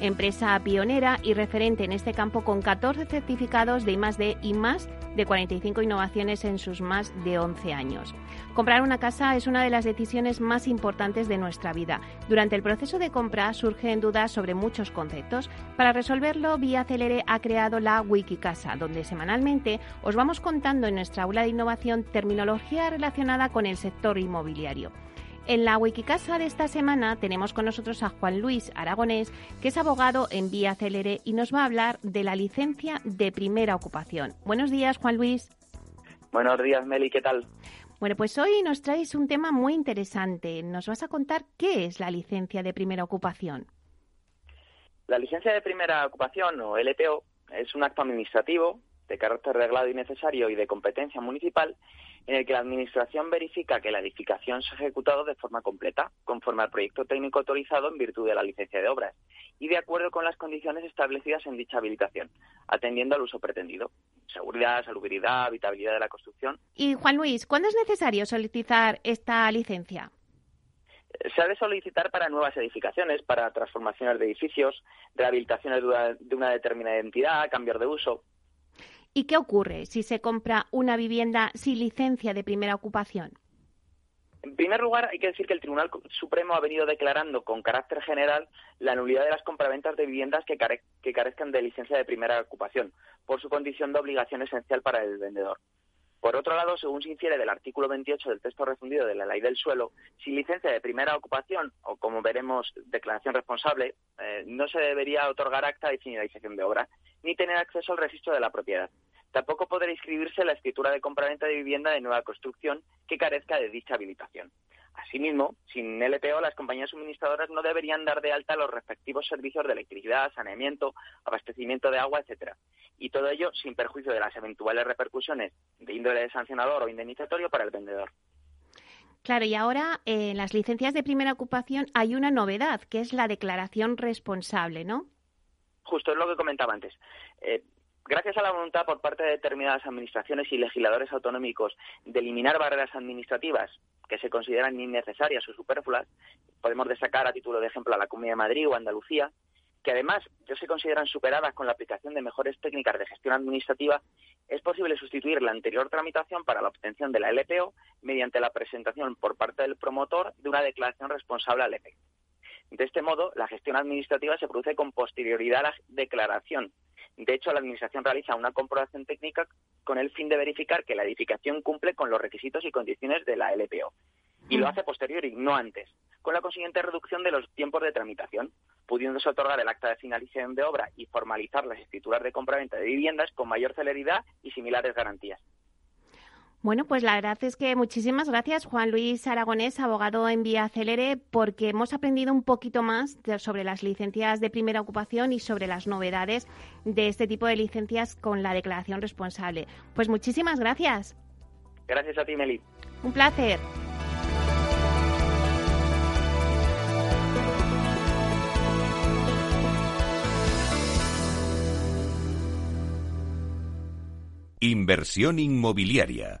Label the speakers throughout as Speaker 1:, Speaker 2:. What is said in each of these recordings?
Speaker 1: empresa pionera y referente en este campo con 14 certificados de I+D y más de 45 innovaciones en sus más de 11 años. Comprar una casa es una de las decisiones más importantes de nuestra vida. Durante el proceso de compra surgen dudas sobre muchos conceptos. Para resolverlo, Vía Celere ha creado la Wikicasa, donde semanalmente os vamos contando en nuestra aula de innovación terminología relacionada con el sector inmobiliario. En la Wikicasa de esta semana tenemos con nosotros a Juan Luis Aragonés, que es abogado en Vía Celere y nos va a hablar de la licencia de primera ocupación. Buenos días, Juan Luis.
Speaker 2: Buenos días, Meli, ¿qué tal?
Speaker 1: Bueno, pues hoy nos traes un tema muy interesante. Nos vas a contar qué es la licencia de primera ocupación.
Speaker 2: La licencia de primera ocupación, o LPO, es un acto administrativo de carácter reglado y necesario y de competencia municipal en el que la Administración verifica que la edificación se ha ejecutado de forma completa, conforme al proyecto técnico autorizado en virtud de la licencia de obras y de acuerdo con las condiciones establecidas en dicha habilitación, atendiendo al uso pretendido, seguridad, salubridad, habitabilidad de la construcción.
Speaker 1: Y Juan Luis, ¿cuándo es necesario solicitar esta licencia?
Speaker 2: se ha de solicitar para nuevas edificaciones, para transformaciones de edificios, rehabilitaciones de una, determinada entidad, cambios de uso.
Speaker 1: ¿Y qué ocurre si se compra una vivienda sin licencia de primera ocupación?
Speaker 2: En primer lugar, hay que decir que el Tribunal Supremo ha venido declarando con carácter general la nulidad de las compraventas de viviendas que, que carezcan de licencia de primera ocupación, por su condición de obligación esencial para el vendedor. Por otro lado, según se infiere del artículo 28 del texto refundido de la Ley del Suelo, sin licencia de primera ocupación o, como veremos, declaración responsable, eh, no se debería otorgar acta de finalización de obra ni tener acceso al registro de la propiedad. Tampoco podrá inscribirse la escritura de compraventa de vivienda de nueva construcción que carezca de dicha habilitación. Asimismo, sin LPO, las compañías suministradoras no deberían dar de alta los respectivos servicios de electricidad, saneamiento, abastecimiento de agua, etcétera. Y todo ello sin perjuicio de las eventuales repercusiones de índole sancionador o indemnizatorio para el vendedor.
Speaker 1: Claro, y ahora en las licencias de primera ocupación hay una novedad, que es la declaración responsable, ¿no?
Speaker 2: Justo es lo que comentaba antes. Eh, gracias a la voluntad por parte de determinadas administraciones y legisladores autonómicos de eliminar barreras administrativas que se consideran innecesarias o superfluas, podemos destacar a título de ejemplo a la Comunidad de Madrid o Andalucía, que además ya se consideran superadas con la aplicación de mejores técnicas de gestión administrativa, es posible sustituir la anterior tramitación para la obtención de la LPO mediante la presentación por parte del promotor de una declaración responsable al efecto. De este modo, la gestión administrativa se produce con posterioridad a la declaración. De hecho, la Administración realiza una comprobación técnica con el fin de verificar que la edificación cumple con los requisitos y condiciones de la LPO. Y lo mm. hace posterior y no antes, con la consiguiente reducción de los tiempos de tramitación, pudiéndose otorgar el acta de finalización de obra y formalizar las escrituras de compraventa de viviendas con mayor celeridad y similares garantías.
Speaker 1: Bueno, pues la verdad es que muchísimas gracias, Juan Luis Aragonés, abogado en Vía Celere, porque hemos aprendido un poquito más sobre las licencias de primera ocupación y sobre las novedades de este tipo de licencias con la declaración responsable. Pues muchísimas gracias.
Speaker 2: Gracias a ti, Meli.
Speaker 1: Un placer.
Speaker 3: Inversión inmobiliaria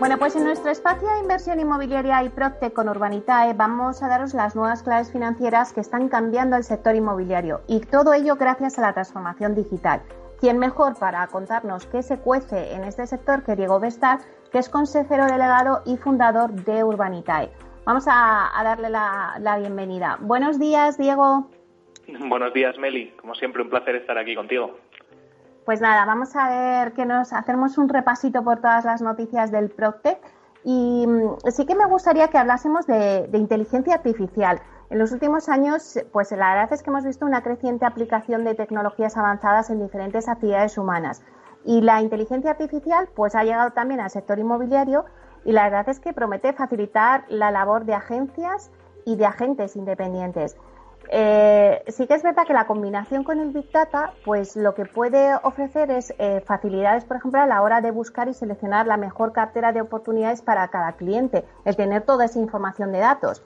Speaker 1: Bueno, pues en nuestro espacio de inversión inmobiliaria y Procte con Urbanitae vamos a daros las nuevas claves financieras que están cambiando el sector inmobiliario y todo ello gracias a la transformación digital. ¿Quién mejor para contarnos qué se cuece en este sector que Diego Vestar, que es consejero delegado y fundador de Urbanitae? Vamos a, darle la bienvenida. Buenos días, Diego.
Speaker 4: Buenos días, Meli. Como siempre, un placer estar aquí contigo.
Speaker 1: Pues nada, vamos a ver que nos hacemos un repasito por todas las noticias del Proctec Y mm, sí que me gustaría que hablásemos de, inteligencia artificial. En los últimos años, pues la verdad es que hemos visto una creciente aplicación de tecnologías avanzadas en diferentes actividades humanas. Y la inteligencia artificial, pues ha llegado también al sector inmobiliario y la verdad es que promete facilitar la labor de agencias y de agentes independientes. Eh, sí que es verdad que la combinación con el Big Data, pues lo que puede ofrecer es eh, facilidades, por ejemplo, a la hora de buscar y seleccionar la mejor cartera de oportunidades para cada cliente, el tener toda esa información de datos.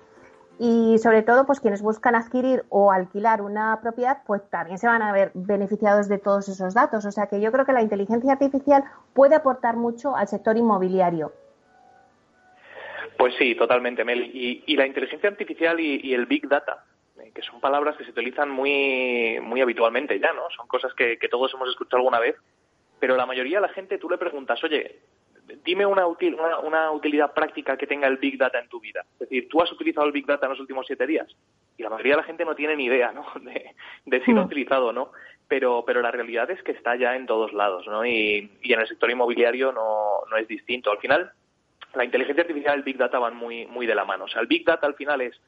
Speaker 1: Y sobre todo, pues quienes buscan adquirir o alquilar una propiedad, pues también se van a ver beneficiados de todos esos datos. O sea que yo creo que la inteligencia artificial puede aportar mucho al sector inmobiliario.
Speaker 4: Pues sí, totalmente, Mel. Y, la inteligencia artificial y el Big Data que son palabras que se utilizan muy, muy habitualmente ya, ¿no? Son cosas que, todos hemos escuchado alguna vez, pero la mayoría de la gente tú le preguntas, oye, dime una, una, utilidad práctica que tenga el Big Data en tu vida. Es decir, ¿tú has utilizado el Big Data en los últimos siete días? Y la mayoría de la gente no tiene ni idea, ¿no? De, si lo ha mm. utilizado o no. Pero, pero la realidad es que está ya en todos lados, ¿no? Y, y en el sector inmobiliario no, no es distinto. Al final, la inteligencia artificial y el Big Data van muy, muy de la mano. O sea, el Big Data al final es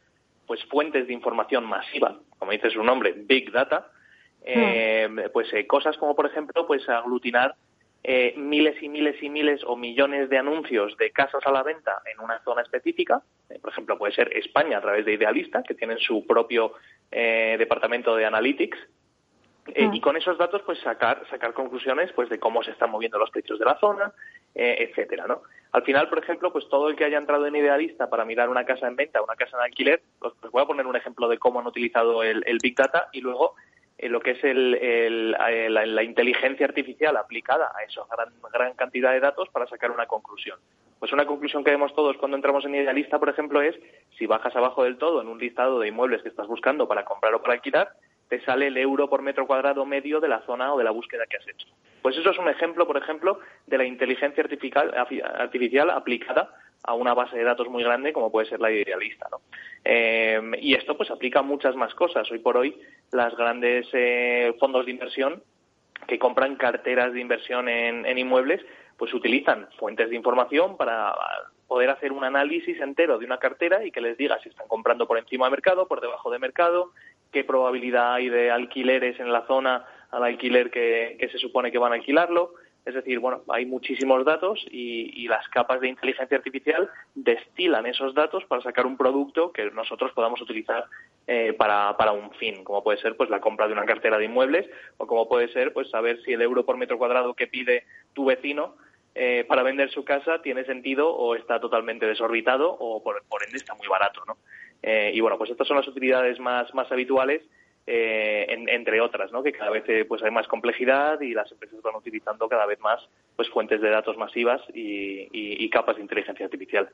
Speaker 4: pues fuentes de información masiva, como dice su nombre, Big Data, eh, hmm. pues eh, cosas como por ejemplo pues aglutinar eh, miles y miles y miles o millones de anuncios de casas a la venta en una zona específica, por ejemplo puede ser España a través de Idealista, que tienen su propio departamento de analytics, hmm. y con esos datos pues sacar sacar conclusiones pues de cómo se están moviendo los precios de la zona etcétera no al final, por ejemplo, pues todo el que haya entrado en Idealista para mirar una casa en venta, una casa en alquiler, pues, pues voy a poner un ejemplo de cómo han utilizado el, Big Data y luego eh, lo que es el, la, inteligencia artificial aplicada a esa gran, gran cantidad de datos para sacar una conclusión. Pues una conclusión que vemos todos cuando entramos en Idealista, por ejemplo, es si bajas abajo del todo en un listado de inmuebles que estás buscando para comprar o para alquilar, te sale el euro por metro cuadrado medio de la zona o de la búsqueda que has hecho. Pues eso es un ejemplo, por ejemplo, de la inteligencia artificial, artificial aplicada a una base de datos muy grande como puede ser la idealista. ¿no? Eh, y esto pues aplica a muchas más cosas. Hoy por hoy las grandes eh, fondos de inversión que compran carteras de inversión en, en inmuebles pues utilizan fuentes de información para poder hacer un análisis entero de una cartera y que les diga si están comprando por encima de mercado, por debajo de mercado, qué probabilidad hay de alquileres en la zona al alquiler que, se supone que van a alquilarlo. Es decir, bueno, hay muchísimos datos y, las capas de inteligencia artificial destilan esos datos para sacar un producto que nosotros podamos utilizar eh, para, para un fin, como puede ser pues la compra de una cartera de inmuebles o como puede ser pues saber si el euro por metro cuadrado que pide tu vecino eh, para vender su casa tiene sentido o está totalmente desorbitado o por, por ende está muy barato, ¿no? Eh, y bueno, pues estas son las utilidades más, más habituales, eh, entre otras, ¿no? que cada vez eh, pues hay más complejidad y las empresas van utilizando cada vez más pues fuentes de datos masivas y, capas de inteligencia artificial.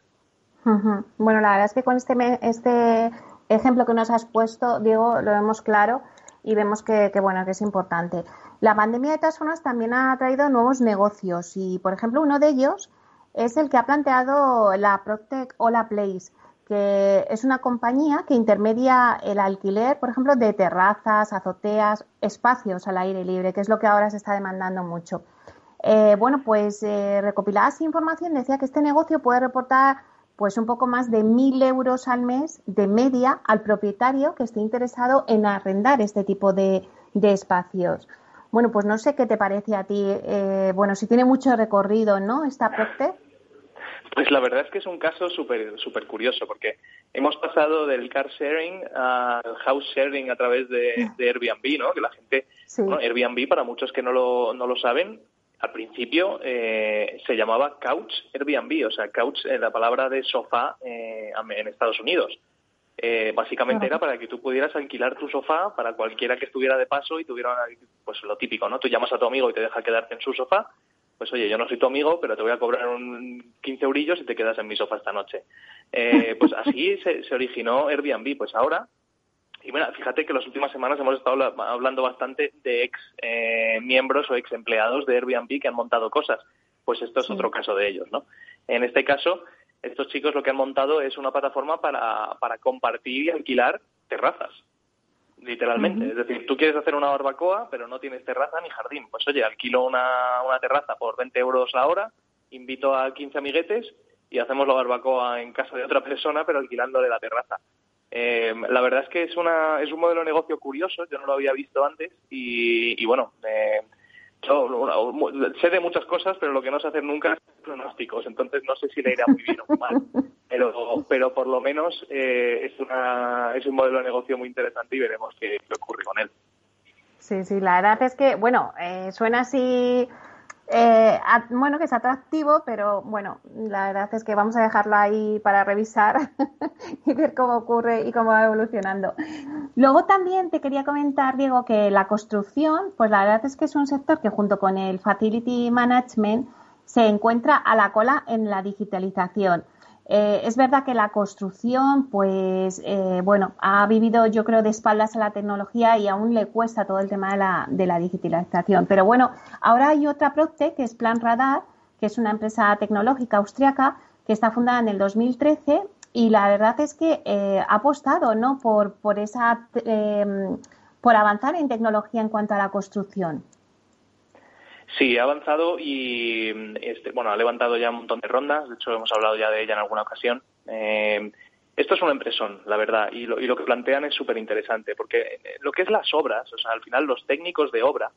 Speaker 1: Bueno, la verdad es que con este, este ejemplo que nos has puesto, Diego, lo vemos claro y vemos que, que, bueno que es importante. La pandemia de todas formas también ha traído nuevos negocios y, por ejemplo, uno de ellos es el que ha planteado la Protec o la Place que es una compañía que intermedia el alquiler, por ejemplo, de terrazas, azoteas, espacios al aire libre, que es lo que ahora se está demandando mucho. Eh, bueno, pues eh, recopilada esa información decía que este negocio puede reportar pues un poco más de mil euros al mes de media al propietario que esté interesado en arrendar este tipo de, espacios. Bueno, pues no sé qué te parece a ti. Eh, bueno, si tiene mucho recorrido, ¿no? Esta Procter.
Speaker 4: Pues la verdad es que es un caso súper super curioso porque hemos pasado del car sharing al house sharing a través de, Airbnb, ¿no? Que la gente, Airbnb para muchos que no lo, no lo saben, al principio eh, se llamaba couch Airbnb, o sea, couch es la palabra de sofá eh, en Estados Unidos. Eh, básicamente era para que tú pudieras alquilar tu sofá para cualquiera que estuviera de paso y tuviera, pues lo típico, ¿no? Tú llamas a tu amigo y te deja quedarte en su sofá pues oye, yo no soy tu amigo, pero te voy a cobrar un 15 eurillos y te quedas en mi sofá esta noche. Eh, pues así se, originó Airbnb. Pues ahora, y bueno, fíjate que las últimas semanas hemos estado hablando bastante de ex eh, miembros o ex empleados de Airbnb que han montado cosas. Pues esto es otro caso de ellos, ¿no? En este caso, estos chicos lo que han montado es una plataforma para, para compartir y alquilar terrazas literalmente. Es decir, tú quieres hacer una barbacoa, pero no tienes terraza ni jardín. Pues oye, alquilo una, una terraza por 20 euros la hora, invito a 15 amiguetes y hacemos la barbacoa en casa de otra persona, pero alquilándole la terraza. Eh, la verdad es que es, una, es un modelo de negocio curioso, yo no lo había visto antes y, bueno, eh, sé de muchas cosas, pero lo que no sé hacer nunca es pronósticos, entonces no sé si le irá muy bien o mal, pero, pero por lo menos eh, es, una, es un modelo de negocio muy interesante y veremos qué, ocurre con él.
Speaker 1: Sí, sí, la verdad es que, bueno, eh, suena así eh, bueno, que es atractivo, pero bueno, la verdad es que vamos a dejarlo ahí para revisar y ver cómo ocurre y cómo va evolucionando. Luego también te quería comentar, Diego, que la construcción, pues la verdad es que es un sector que junto con el Facility Management se encuentra a la cola en la digitalización. Eh, es verdad que la construcción, pues, eh, bueno, ha vivido, yo creo, de espaldas a la tecnología y aún le cuesta todo el tema de la, de la digitalización. Pero bueno, ahora hay otra Procte, que es Plan Radar, que es una empresa tecnológica austriaca que está fundada en el 2013 y la verdad es que eh, ha apostado, ¿no? Por, por esa, por avanzar en tecnología en cuanto a la construcción.
Speaker 4: Sí, ha avanzado y este, bueno, ha levantado ya un montón de rondas. De hecho, hemos hablado ya de ella en alguna ocasión. Eh, esto es una impresión, la verdad, y lo, y lo que plantean es súper interesante, porque lo que es las obras, o sea, al final los técnicos de obra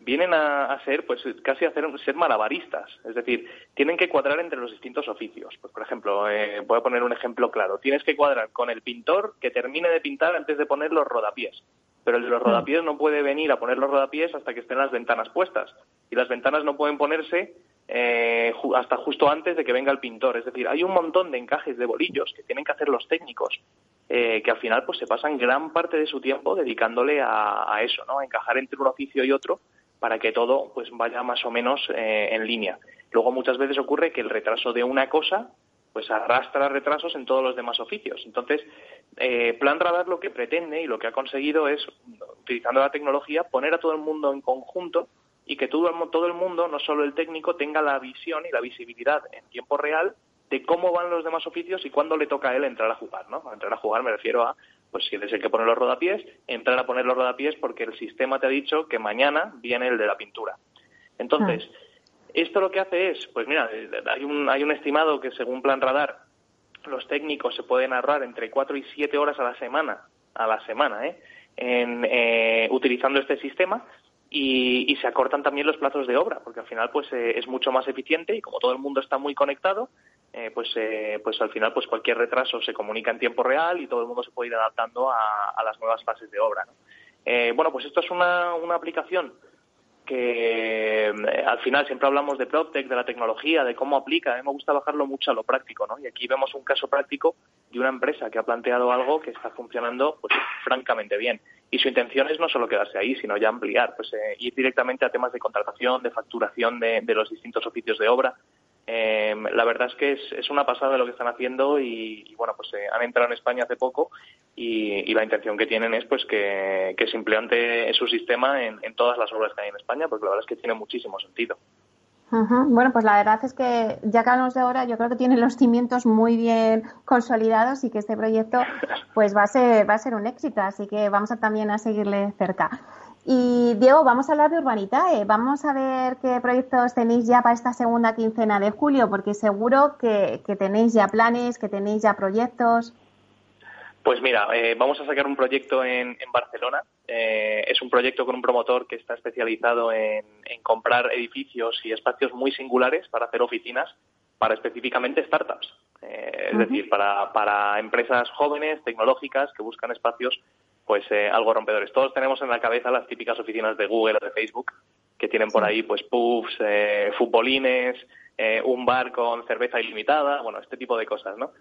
Speaker 4: vienen a, ser, pues, casi a hacer, ser malabaristas. Es decir, tienen que cuadrar entre los distintos oficios. Pues, por ejemplo, eh, voy a poner un ejemplo claro. Tienes que cuadrar con el pintor que termine de pintar antes de poner los rodapiés pero el de los mm. rodapiés no puede venir a poner los rodapiés hasta que estén las ventanas puestas. Y las ventanas no pueden ponerse eh, hasta justo antes de que venga el pintor. Es decir, hay un montón de encajes de bolillos que tienen que hacer los técnicos, eh, que al final pues se pasan gran parte de su tiempo dedicándole a, eso, ¿no? A encajar entre un oficio y otro para que todo pues vaya más o menos eh, en línea. Luego muchas veces ocurre que el retraso de una cosa pues arrastra retrasos en todos los demás oficios. Entonces, eh, Plan Radar lo que pretende y lo que ha conseguido es, utilizando la tecnología, poner a todo el mundo en conjunto y que todo el, todo el mundo, no solo el técnico, tenga la visión y la visibilidad en tiempo real de cómo van los demás oficios y cuándo le toca a él entrar a jugar, ¿no? entrar a jugar me refiero a, pues si eres el que pone los rodapiés, entrar a poner los rodapiés porque el sistema te ha dicho que mañana viene el de la pintura. Entonces, ah. Esto lo que hace es, pues mira, hay un, hay un estimado que según Plan Radar, los técnicos se pueden ahorrar entre 4 y 7 horas a la semana, a la semana, ¿eh? En, eh, utilizando este sistema y, se acortan también los plazos de obra, porque al final pues eh, es mucho más eficiente y como todo el mundo está muy conectado, eh, pues, pues al final pues cualquier retraso se comunica en tiempo real y todo el mundo se puede ir adaptando a, a las nuevas fases de obra. bueno, pues esto es una, una aplicación que eh, al final siempre hablamos de PropTech, de la tecnología, de cómo aplica. A mí me gusta bajarlo mucho a lo práctico, ¿no? Y aquí vemos un caso práctico de una empresa que ha planteado algo que está funcionando, pues, francamente bien. Y su intención es no solo quedarse ahí, sino ya ampliar, pues, eh, ir directamente a temas de contratación, de facturación de, de los distintos oficios de obra, eh, la verdad es que es, una pasada lo que están haciendo y, bueno, pues eh, han entrado en España hace poco y, la intención que tienen es pues que, se implante su sistema en, todas las obras que hay en España, porque la verdad es que tiene muchísimo sentido.
Speaker 1: Bueno, pues la verdad es que ya que hablamos de ahora, yo creo que tienen los cimientos muy bien consolidados y que este proyecto pues va a ser va a ser un éxito, así que vamos a también a seguirle cerca. Y Diego, vamos a hablar de Urbanitae. Vamos a ver qué proyectos tenéis ya para esta segunda quincena de julio, porque seguro que, tenéis ya planes, que tenéis ya proyectos.
Speaker 4: Pues mira, eh, vamos a sacar un proyecto en, Barcelona. Eh, es un proyecto con un promotor que está especializado en, comprar edificios y espacios muy singulares para hacer oficinas para específicamente startups. Eh, es decir, para, para empresas jóvenes, tecnológicas, que buscan espacios pues eh, algo rompedores. Todos tenemos en la cabeza las típicas oficinas de Google o de Facebook que tienen por ahí pues pubs, eh, futbolines, eh, un bar con cerveza ilimitada, bueno, este tipo de cosas, ¿no?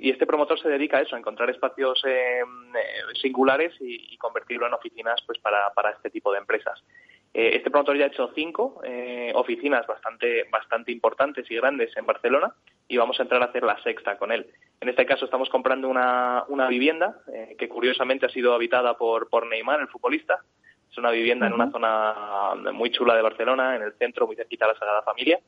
Speaker 4: y este promotor se dedica a eso, a encontrar espacios singulares y, convertirlo en oficinas pues para, para este tipo de empresas. Este promotor ya ha hecho cinco oficinas bastante, bastante importantes y grandes en Barcelona y vamos a entrar a hacer la sexta con él. En este caso estamos comprando una, una vivienda eh, que curiosamente ha sido habitada por, por Neymar, el futbolista. Es una vivienda en una zona muy chula de Barcelona, en el centro, muy cerquita de la Sagrada Familia.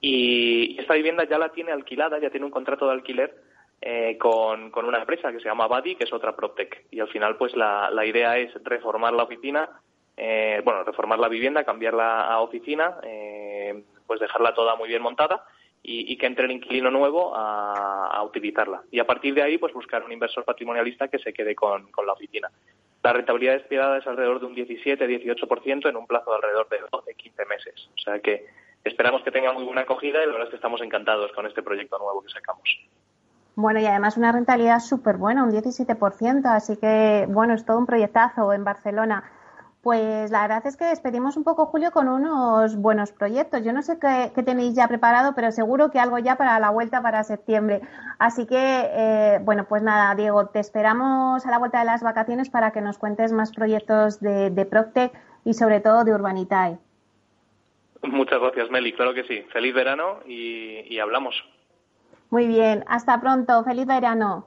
Speaker 4: Y esta vivienda ya la tiene alquilada, ya tiene un contrato de alquiler eh, con, con, una empresa que se llama Badi, que es otra PropTech. Y al final, pues la, la idea es reformar la oficina, eh, bueno, reformar la vivienda, cambiarla a oficina, pues dejarla toda muy bien montada y, que entre el inquilino nuevo a, utilizarla. Y a partir de ahí, pues buscar un inversor patrimonialista que se quede con, la oficina. La rentabilidad esperada es alrededor de un 17-18% en un plazo de alrededor de 12-15 meses. O sea que esperamos que tenga muy buena acogida y la verdad es que estamos encantados con este proyecto nuevo que sacamos.
Speaker 1: Bueno, y además una rentabilidad súper buena, un 17%, así que bueno, es todo un proyectazo en Barcelona. Pues la verdad es que despedimos un poco, Julio, con unos buenos proyectos. Yo no sé qué, tenéis ya preparado, pero seguro que algo ya para la vuelta para septiembre. Así que, eh, bueno, pues nada, Diego, te esperamos a la vuelta de las vacaciones para que nos cuentes más proyectos de, de Proctec y sobre todo de Urbanitae.
Speaker 4: Muchas gracias, Meli. Claro que sí. Feliz verano y hablamos.
Speaker 1: Muy bien. Hasta pronto. Feliz verano.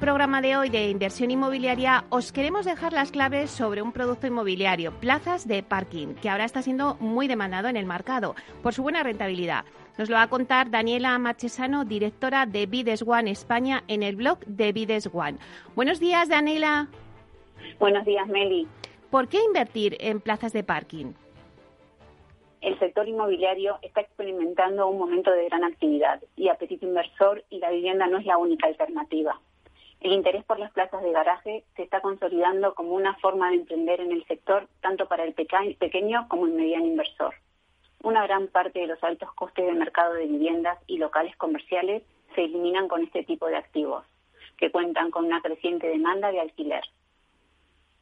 Speaker 1: Programa de hoy de inversión inmobiliaria, os queremos dejar las claves sobre un producto inmobiliario, plazas de parking, que ahora está siendo muy demandado en el mercado por su buena rentabilidad. Nos lo va a contar Daniela Marchesano, directora de Bides One España, en el blog de Bides One. Buenos días, Daniela.
Speaker 5: Buenos días, Meli.
Speaker 1: ¿Por qué invertir en plazas de parking?
Speaker 5: el sector inmobiliario está experimentando un momento de gran actividad y apetito inversor y la vivienda no es la única alternativa. El interés por las plazas de garaje se está consolidando como una forma de emprender en el sector tanto para el pequeño como el mediano inversor. Una gran parte de los altos costes del mercado de viviendas y locales comerciales se eliminan con este tipo de activos, que cuentan con una creciente demanda de alquiler.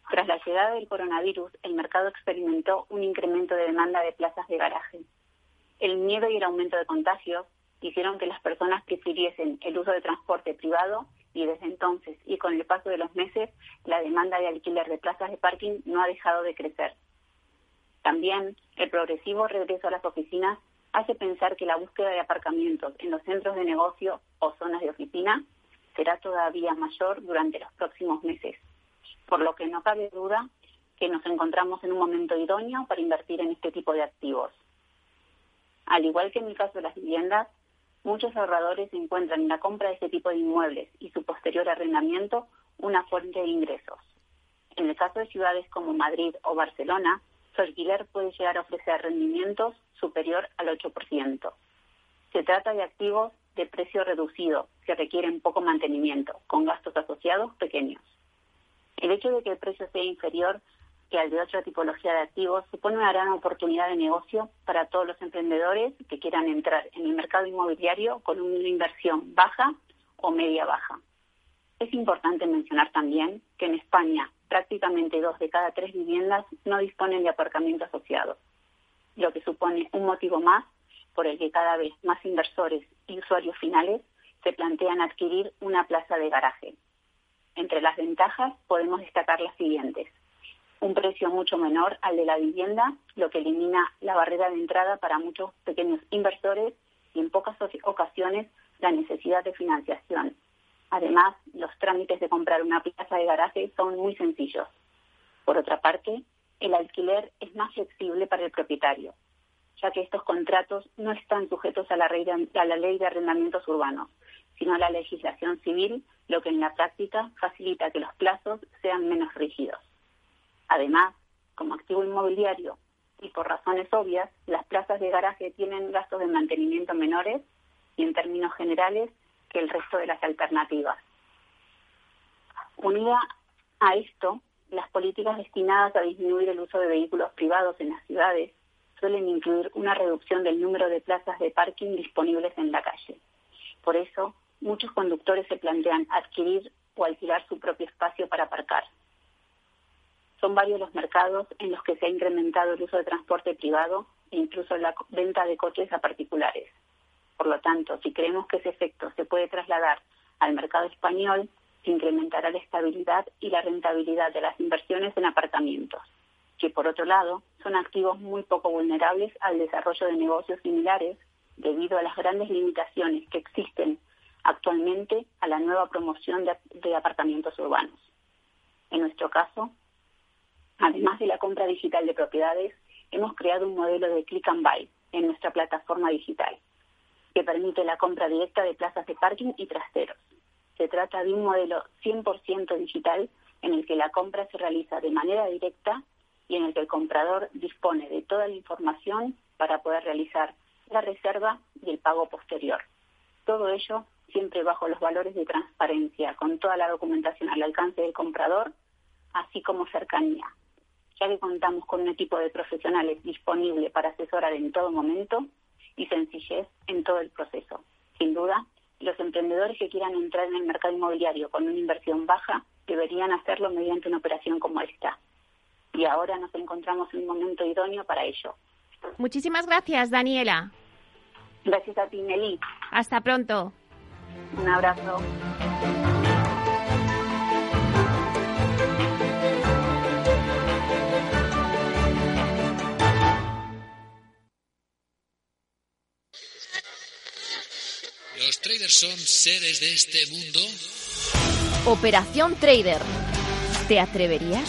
Speaker 5: Tras la llegada del coronavirus, el mercado experimentó un incremento de demanda de plazas de garaje. El miedo y el aumento de contagios hicieron que las personas prefiriesen el uso de transporte privado y desde entonces y con el paso de los meses la demanda de alquiler de plazas de parking no ha dejado de crecer. También el progresivo regreso a las oficinas hace pensar que la búsqueda de aparcamientos en los centros de negocio o zonas de oficina será todavía mayor durante los próximos meses por lo que no cabe duda que nos encontramos en un momento idóneo para invertir en este tipo de activos. Al igual que en el caso de las viviendas, muchos ahorradores encuentran en la compra de este tipo de inmuebles y su posterior arrendamiento una fuente de ingresos. En el caso de ciudades como Madrid o Barcelona, su alquiler puede llegar a ofrecer rendimientos superior al 8%. Se trata de activos de precio reducido que requieren poco mantenimiento, con gastos asociados pequeños. El hecho de que el precio sea inferior que al de otra tipología de activos supone una gran oportunidad de negocio para todos los emprendedores que quieran entrar en el mercado inmobiliario con una inversión baja o media baja. Es importante mencionar también que en España prácticamente dos de cada tres viviendas no disponen de aparcamiento asociado, lo que supone un motivo más por el que cada vez más inversores y usuarios finales se plantean adquirir una plaza de garaje, entre las ventajas podemos destacar las siguientes. Un precio mucho menor al de la vivienda, lo que elimina la barrera de entrada para muchos pequeños inversores y en pocas ocasiones la necesidad de financiación. Además, los trámites de comprar una plaza de garaje son muy sencillos. Por otra parte, el alquiler es más flexible para el propietario, ya que estos contratos no están sujetos a la, ley de arrendamientos urbanos, sino a la legislación civil, lo que en la práctica facilita que los plazos sean menos rígidos. Además, como activo inmobiliario y por razones obvias, las plazas de garaje tienen gastos de mantenimiento menores y en términos generales que el resto de las alternativas. Unida a esto, las políticas destinadas a disminuir el uso de vehículos privados en las ciudades suelen incluir una reducción del número de plazas de parking disponibles en la calle. Por eso, muchos conductores se plantean adquirir o alquilar su propio espacio para aparcar. Son varios los mercados en los que se ha incrementado el uso de transporte privado e incluso la venta de coches a particulares. Por lo tanto, si creemos que ese efecto se puede trasladar al mercado español, que incrementará la estabilidad y la rentabilidad de las inversiones en apartamentos, que por otro lado son activos muy poco vulnerables al desarrollo de negocios similares debido a las grandes limitaciones que existen actualmente a la nueva promoción de, apartamentos urbanos. En nuestro caso, además de la compra digital de propiedades, hemos creado un modelo de click and buy en nuestra plataforma digital, que permite la compra directa de plazas de parking y trasteros. Se trata de un modelo 100% digital en el que la compra se realiza de manera directa y en el que el comprador dispone de toda la información para poder realizar la reserva y el pago posterior. Todo ello siempre bajo los valores de transparencia, con toda la documentación al alcance del comprador, así como cercanía, ya que contamos con un equipo de profesionales disponible para asesorar en todo momento y sencillez en todo el proceso. Sin duda, los emprendedores que quieran entrar en el mercado inmobiliario con una inversión baja deberían hacerlo mediante una operación como esta. Y ahora nos encontramos en un momento idóneo para ello.
Speaker 1: Muchísimas gracias, Daniela.
Speaker 5: Gracias a ti, Nelly.
Speaker 1: Hasta pronto.
Speaker 5: Un abrazo.
Speaker 6: ¿Los traders son seres de este mundo?
Speaker 7: Operación Trader. ¿Te atreverías?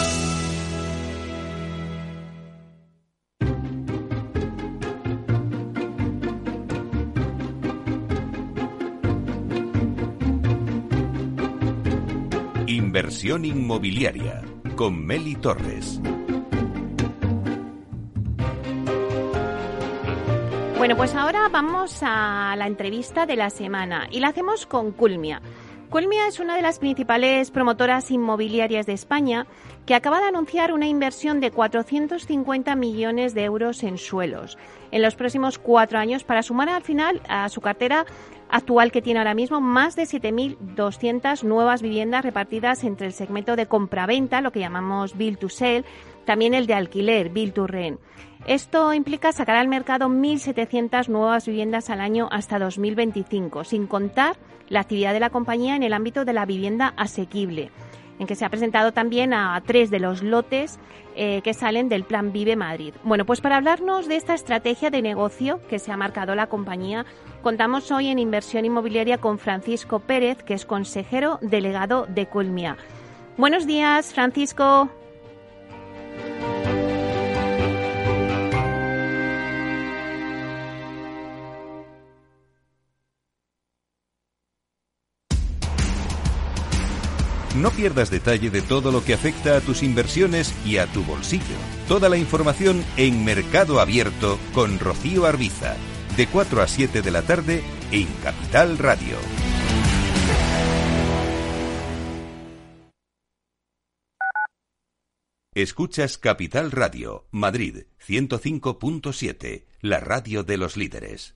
Speaker 3: Inmobiliaria con Meli Torres.
Speaker 1: Bueno, pues ahora vamos a la entrevista de la semana y la hacemos con Culmia. Culmia es una de las principales promotoras inmobiliarias de España que acaba de anunciar una inversión de 450 millones de euros en suelos en los próximos cuatro años para sumar al final a su cartera actual que tiene ahora mismo más de 7.200 nuevas viviendas repartidas entre el segmento de compraventa, lo que llamamos Build to Sell, también el de alquiler, Build to Rent. Esto implica sacar al mercado 1.700 nuevas viviendas al año hasta 2025, sin contar la actividad de la compañía en el ámbito de la vivienda asequible en que se ha presentado también a tres de los lotes eh, que salen del Plan Vive Madrid. Bueno, pues para hablarnos de esta estrategia de negocio que se ha marcado la compañía, contamos hoy en Inversión Inmobiliaria con Francisco Pérez, que es consejero delegado de Colmia. Buenos días, Francisco.
Speaker 3: No pierdas detalle de todo lo que afecta a tus inversiones y a tu bolsillo. Toda la información en Mercado Abierto con Rocío Arbiza, de 4 a 7 de la tarde en Capital Radio. Escuchas Capital Radio, Madrid 105.7, la radio de los líderes.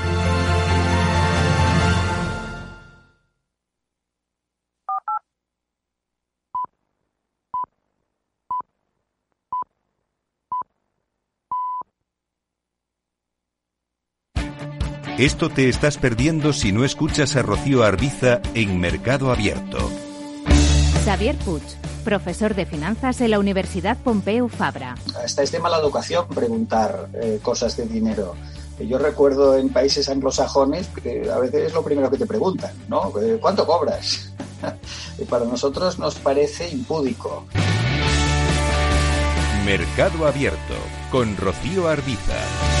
Speaker 3: Esto te estás perdiendo si no escuchas a Rocío Arbiza en Mercado Abierto.
Speaker 1: Xavier Puig, profesor de finanzas en la Universidad Pompeu Fabra.
Speaker 8: Hasta es de mala educación preguntar eh, cosas de dinero. Yo recuerdo en países anglosajones que a veces es lo primero que te preguntan, ¿no? Eh, ¿Cuánto cobras? y para nosotros nos parece impúdico.
Speaker 3: Mercado Abierto con Rocío Arbiza.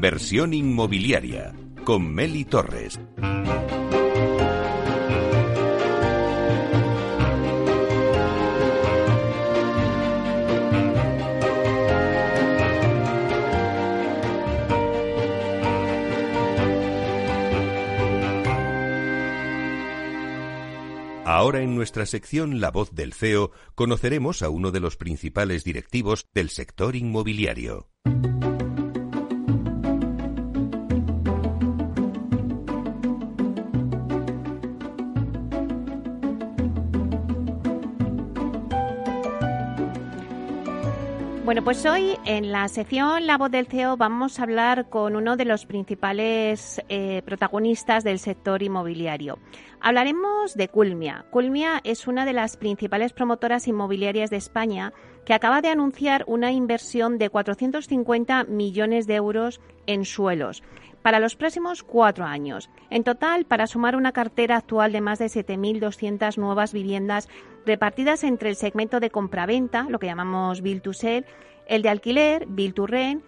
Speaker 3: Inversión inmobiliaria con Meli Torres. Ahora en nuestra sección La voz del CEO conoceremos a uno de los principales directivos del sector inmobiliario.
Speaker 1: Bueno, pues hoy en la sección La voz del CEO vamos a hablar con uno de los principales eh, protagonistas del sector inmobiliario. Hablaremos de Culmia. Culmia es una de las principales promotoras inmobiliarias de España que acaba de anunciar una inversión de 450 millones de euros en suelos para los próximos cuatro años. En total, para sumar una cartera actual de más de 7.200 nuevas viviendas repartidas entre el segmento de compraventa, lo que llamamos Build to Sell, el de alquiler, Build to Rent,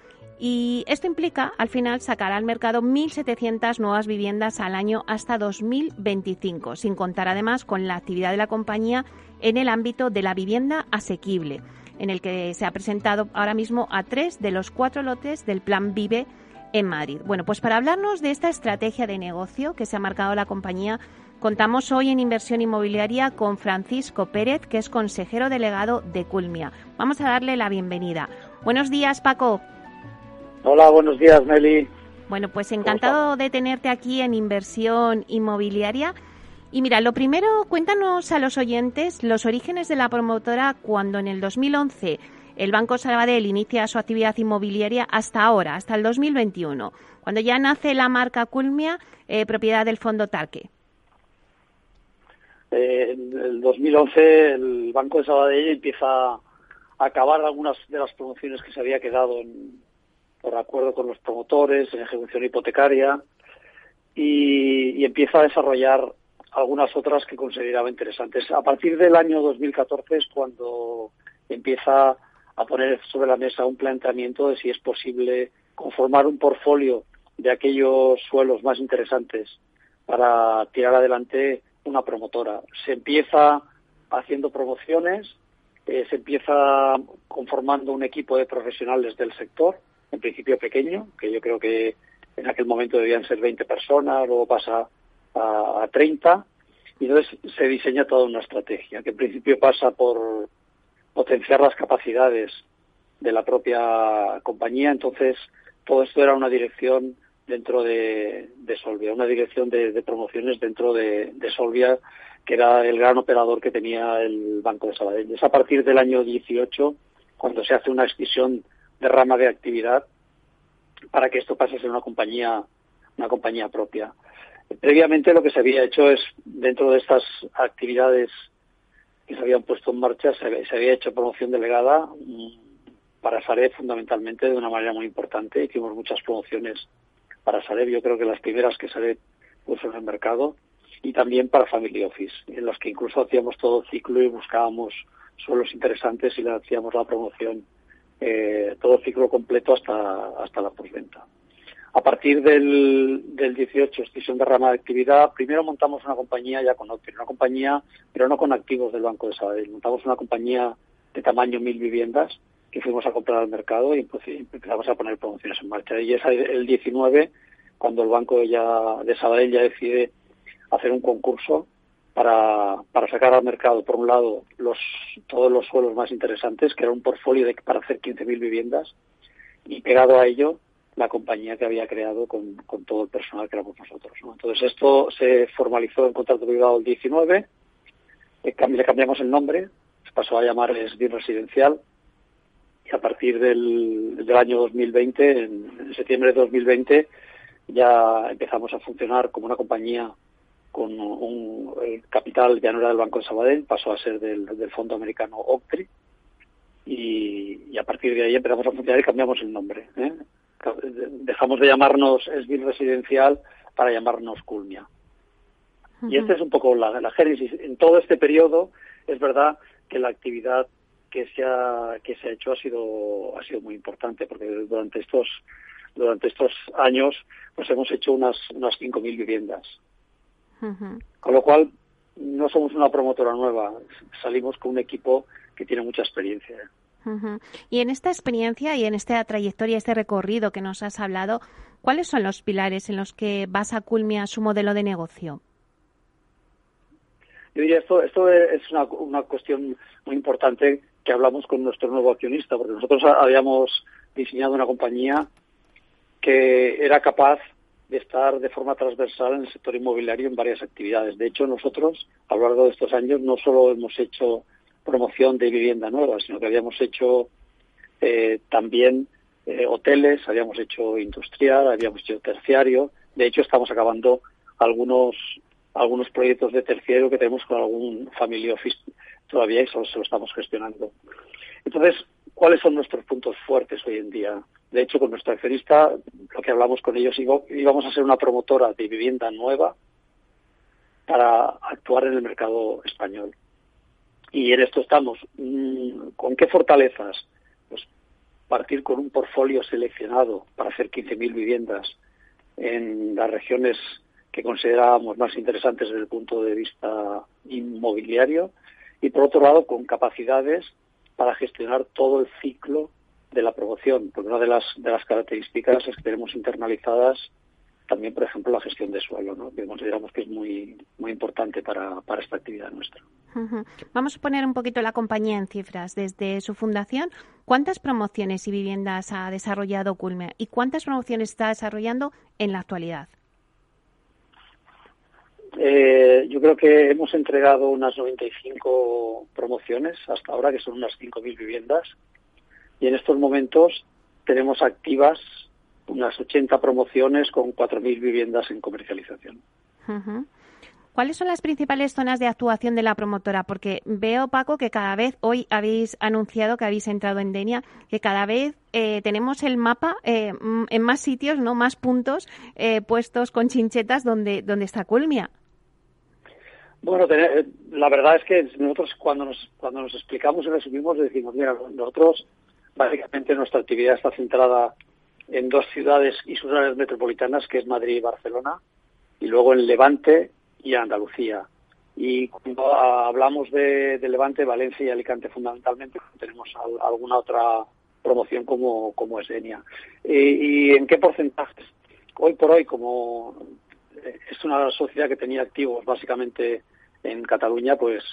Speaker 1: y esto implica, al final, sacar al mercado 1.700 nuevas viviendas al año hasta 2025, sin contar además con la actividad de la compañía en el ámbito de la vivienda asequible, en el que se ha presentado ahora mismo a tres de los cuatro lotes del Plan Vive en Madrid. Bueno, pues para hablarnos de esta estrategia de negocio que se ha marcado la compañía, contamos hoy en Inversión Inmobiliaria con Francisco Pérez, que es consejero delegado de Culmia. Vamos a darle la bienvenida. Buenos días, Paco.
Speaker 9: Hola, buenos días, Meli.
Speaker 1: Bueno, pues encantado de tenerte aquí en Inversión Inmobiliaria. Y mira, lo primero, cuéntanos a los oyentes los orígenes de la promotora cuando en el 2011 el Banco Sabadell inicia su actividad inmobiliaria hasta ahora, hasta el 2021, cuando ya nace la marca Culmia, eh, propiedad del Fondo Tarque.
Speaker 9: Eh, en el 2011 el Banco de Sabadell empieza a acabar algunas de las promociones que se había quedado por acuerdo con los promotores en ejecución hipotecaria y, empieza a desarrollar algunas otras que consideraba interesantes. A partir del año 2014 es cuando empieza a poner sobre la mesa un planteamiento de si es posible conformar un portfolio de aquellos suelos más interesantes para tirar adelante una promotora. Se empieza haciendo promociones, eh, se empieza conformando un equipo de profesionales del sector en principio pequeño, que yo creo que en aquel momento debían ser 20 personas, luego pasa a, a 30, y entonces se diseña toda una estrategia, que en principio pasa por potenciar las capacidades de la propia compañía. Entonces, todo esto era una dirección dentro de, Solvia, una dirección de, promociones dentro de, Solvia, que era el gran operador que tenía el Banco de Sabadell. Es a partir del año 18 cuando se hace una extensión de rama de actividad para que esto pase a ser una compañía, una compañía propia. Previamente lo que se había hecho es, dentro de estas actividades que se habían puesto en marcha, se, se había hecho promoción delegada para Sareb fundamentalmente de una manera muy importante. Hicimos muchas promociones para Sareb, yo creo que las primeras que Sareb puso en el mercado, y también para Family Office, en las que incluso hacíamos todo ciclo y buscábamos suelos interesantes y le hacíamos la promoción eh, todo ciclo completo hasta, hasta la postventa. A partir del, del 18, extensión de rama de actividad, primero montamos una compañía ya con una compañía, pero no con activos del Banco de Sabadell. Montamos una compañía de tamaño mil viviendas, que fuimos a comprar al mercado y pues, empezamos a poner promociones en marcha. Y es el 19 cuando el banco ya de Sabadell ya decide hacer un concurso para, para sacar al mercado, por un lado, los, todos los suelos más interesantes, que era un portfolio de, para hacer 15.000 viviendas, y pegado a ello, la compañía que había creado con, todo el personal que éramos nosotros. Entonces, esto se formalizó en contrato privado el 19, le cambiamos el nombre, se pasó a llamar SBIR Residencial, a partir del, año 2020, en, septiembre de 2020, ya empezamos a funcionar como una compañía con un capital ya no era del Banco de Sabadell, pasó a ser del, fondo americano Octree y, a partir de ahí empezamos a funcionar y cambiamos el nombre. ¿eh? Dejamos de llamarnos Esbil Residencial para llamarnos Culmia. Y esta es un poco la, la génesis. En todo este periodo es verdad que la actividad que se ha que se ha hecho ha sido ha sido muy importante porque durante estos durante estos años pues hemos hecho unas unas 5.000 viviendas. Con lo cual no somos una promotora nueva salimos con un equipo que tiene mucha experiencia.
Speaker 1: Y en esta experiencia y en esta trayectoria, este recorrido que nos has hablado, ¿cuáles son los pilares en los que basa Culmia su modelo de negocio?
Speaker 9: Yo diría esto, esto es una, una cuestión muy importante que hablamos con nuestro nuevo accionista, porque nosotros habíamos diseñado una compañía que era capaz de estar de forma transversal en el sector inmobiliario en varias actividades. De hecho, nosotros, a lo largo de estos años, no solo hemos hecho promoción de vivienda nueva, sino que habíamos hecho eh, también eh, hoteles, habíamos hecho industrial, habíamos hecho terciario. De hecho, estamos acabando algunos algunos proyectos de terciario que tenemos con algún family office todavía y solo se lo estamos gestionando. Entonces, ¿cuáles son nuestros puntos fuertes hoy en día? De hecho, con nuestro accionista, lo que hablamos con ellos, íbamos a ser una promotora de vivienda nueva para actuar en el mercado español. Y en esto estamos. Mm, ¿Con qué fortalezas? Pues partir con un portfolio seleccionado para hacer 15.000 viviendas en las regiones que considerábamos más interesantes desde el punto de vista inmobiliario y por otro lado con capacidades para gestionar todo el ciclo de la promoción, porque una de las, de las características es que tenemos internalizadas también, por ejemplo, la gestión de suelo, ¿no? que consideramos que es muy, muy importante para, para esta actividad nuestra.
Speaker 1: Vamos a poner un poquito la compañía en cifras. Desde su fundación, ¿cuántas promociones y viviendas ha desarrollado Culme y cuántas promociones está desarrollando en la actualidad?
Speaker 9: Eh, yo creo que hemos entregado unas 95 promociones hasta ahora, que son unas 5.000 viviendas, y en estos momentos tenemos activas unas 80 promociones con 4.000 viviendas en comercialización.
Speaker 1: ¿Cuáles son las principales zonas de actuación de la promotora? Porque veo, Paco, que cada vez, hoy habéis anunciado que habéis entrado en Denia, que cada vez eh, tenemos el mapa eh, en más sitios, no más puntos puestos con chinchetas donde, donde está Culmia.
Speaker 9: Bueno, eh, la verdad es que nosotros cuando nos, cuando nos explicamos y resumimos decimos, mira, nosotros básicamente nuestra actividad está centrada en dos ciudades y sus áreas metropolitanas, que es Madrid y Barcelona, y luego en Levante y Andalucía. Y cuando hablamos de, Levante, Valencia y Alicante fundamentalmente, tenemos alguna otra promoción como, como es Enia. ¿Y en qué porcentajes? Hoy por hoy, como es una sociedad que tenía activos básicamente en Cataluña, pues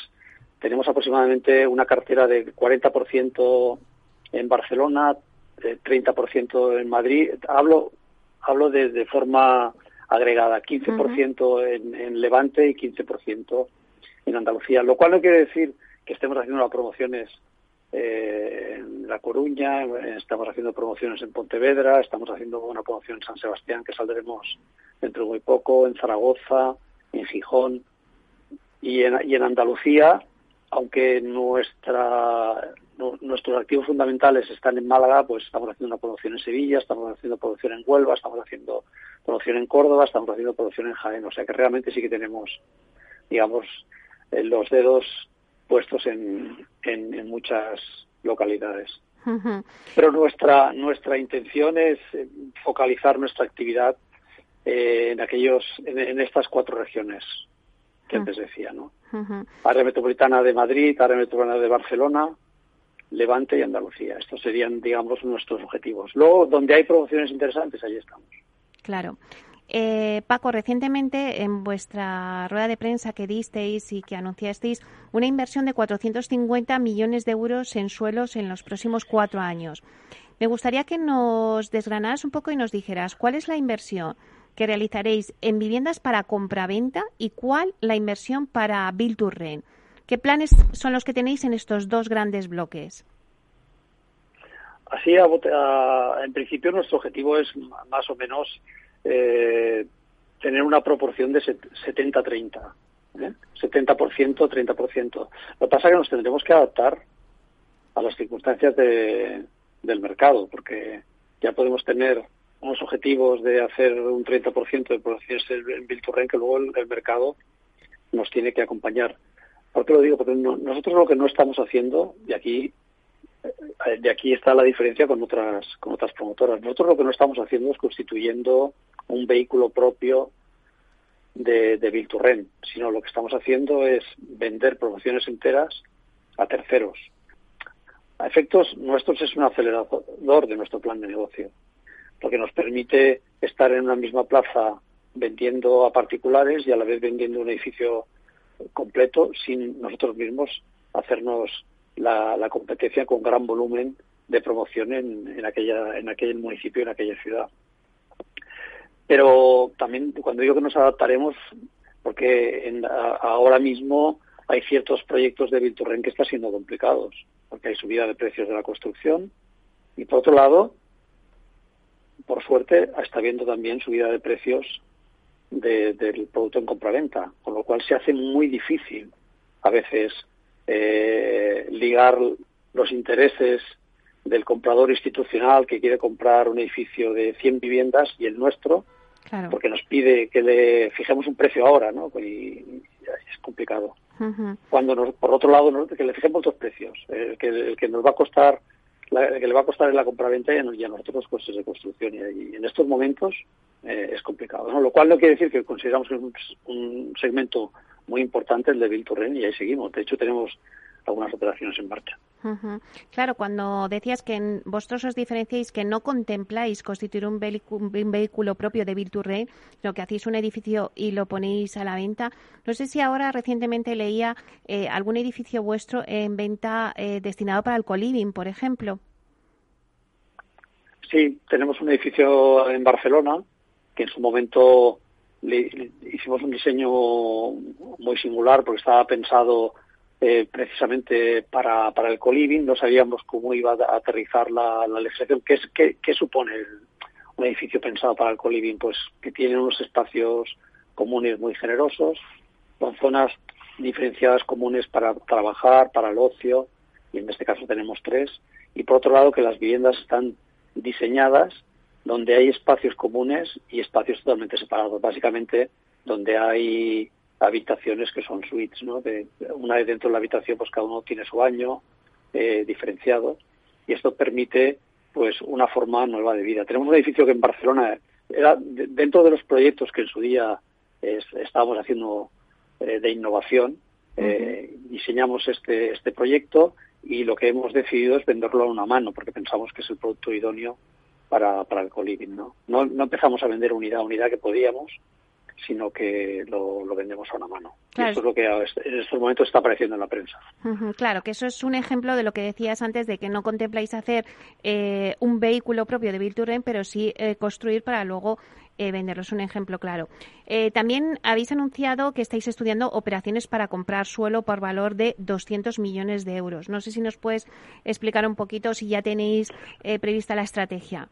Speaker 9: tenemos aproximadamente una cartera de 40% en Barcelona, 30% en Madrid. Hablo, hablo de, forma agregada, 15% en, en Levante y 15% en Andalucía, lo cual no quiere decir que estemos haciendo las promociones eh, en La Coruña, estamos haciendo promociones en Pontevedra, estamos haciendo una promoción en San Sebastián que saldremos dentro de muy poco, en Zaragoza, en Gijón y en, y en Andalucía, aunque nuestra, nuestros activos fundamentales están en Málaga, pues estamos haciendo una promoción en Sevilla, estamos haciendo promoción en Huelva, estamos haciendo promoción en Córdoba, estamos haciendo promoción en Jaén, o sea que realmente sí que tenemos, digamos, eh, los dedos puestos en, en, muchas localidades. Pero nuestra nuestra intención es eh, focalizar nuestra actividad eh, en aquellos en, estas cuatro regiones que antes decía, ¿no? Área metropolitana de Madrid, área metropolitana de Barcelona, Levante y Andalucía. Estos serían, digamos, nuestros objetivos. Luego, donde hay promociones interesantes, ahí estamos.
Speaker 1: Claro. Eh, Paco, recientemente en vuestra rueda de prensa que disteis y que anunciasteis una inversión de 450 millones de euros en suelos en los próximos cuatro años. Me gustaría que nos desgranaras un poco y nos dijeras cuál es la inversión que realizaréis en viviendas para compraventa y cuál la inversión para Build to Rent. ¿Qué planes son los que tenéis en estos dos grandes bloques?
Speaker 9: Así, en principio, nuestro objetivo es más o menos eh, tener una proporción de 70-30. ¿eh? 70%, 30%. Lo que pasa es que nos tendremos que adaptar a las circunstancias de, del mercado, porque ya podemos tener unos objetivos de hacer un 30% de producciones en Bilturren que luego el, mercado nos tiene que acompañar. ¿Por qué lo digo? Porque nosotros lo que no estamos haciendo, y aquí de aquí está la diferencia con otras con otras promotoras. Nosotros lo que no estamos haciendo es constituyendo un vehículo propio de, de sino lo que estamos haciendo es vender promociones enteras a terceros. A efectos nuestros es un acelerador de nuestro plan de negocio, porque nos permite estar en una misma plaza vendiendo a particulares y a la vez vendiendo un edificio completo sin nosotros mismos hacernos la, competencia con gran volumen de promoción en, en, aquella, en aquel municipio, en aquella ciudad. Pero también cuando digo que nos adaptaremos, porque en, ahora mismo hay ciertos proyectos de Vilturren que están siendo complicados, porque hay subida de precios de la construcción y por otro lado, por suerte, está habiendo también subida de precios del producto en compraventa, con lo cual se hace muy difícil a veces eh, ligar los intereses del comprador institucional que quiere comprar un edificio de 100 viviendas y el nuestro, porque nos pide que le fijemos un precio ahora, ¿no? Y, es complicado. Cuando nos, por otro lado, que le fijemos dos precios, el que, el que nos va a costar que le va a costar en la compraventa y a nosotros los costes de construcción. Y, en estos momentos eh, es complicado. ¿no? Lo cual no quiere decir que consideramos que es un, segmento muy importante el de Bill y ahí seguimos. De hecho, tenemos algunas operaciones en marcha.
Speaker 1: Claro, cuando decías que vosotros os diferenciáis que no contempláis constituir un, vehículo propio de Virturre, lo que hacéis un edificio y lo ponéis a la venta. No sé si ahora recientemente leía eh, algún edificio vuestro en venta eh, destinado para el coliving, por ejemplo.
Speaker 9: Sí, tenemos un edificio en Barcelona que en su momento le hicimos un diseño muy singular porque estaba pensado eh, precisamente para, para el coliving. No sabíamos cómo iba a aterrizar la, la legislación. ¿Qué, qué, qué supone un edificio pensado para el coliving? Pues que tiene unos espacios comunes muy generosos, con zonas diferenciadas comunes para trabajar, para el ocio, y en este caso tenemos tres. Y por otro lado, que las viviendas están diseñadas donde hay espacios comunes y espacios totalmente separados. Básicamente, donde hay habitaciones que son suites, ¿no? De, una vez dentro de la habitación, pues cada uno tiene su baño eh, diferenciado y esto permite pues una forma nueva de vida. Tenemos un edificio que en Barcelona era dentro de los proyectos que en su día estábamos haciendo eh, de innovación, eh, diseñamos este, este proyecto y lo que hemos decidido es venderlo a una mano porque pensamos que es el producto idóneo para, para el coliving. ¿no? ¿no? No empezamos a vender unidad a unidad que podíamos, sino que lo, vendemos a una mano. Y esto es lo que en estos momentos está apareciendo en la prensa.
Speaker 1: claro, que eso es un ejemplo de lo que decías antes de que no contempláis hacer eh, un vehículo propio de Virturen, pero sí eh, construir para luego eh, venderlo. Es un ejemplo claro. también habéis anunciado que estáis estudiando operaciones para comprar suelo por valor de 200 millones de euros. No sé si nos puedes explicar un poquito si ya tenéis prevista la estrategia.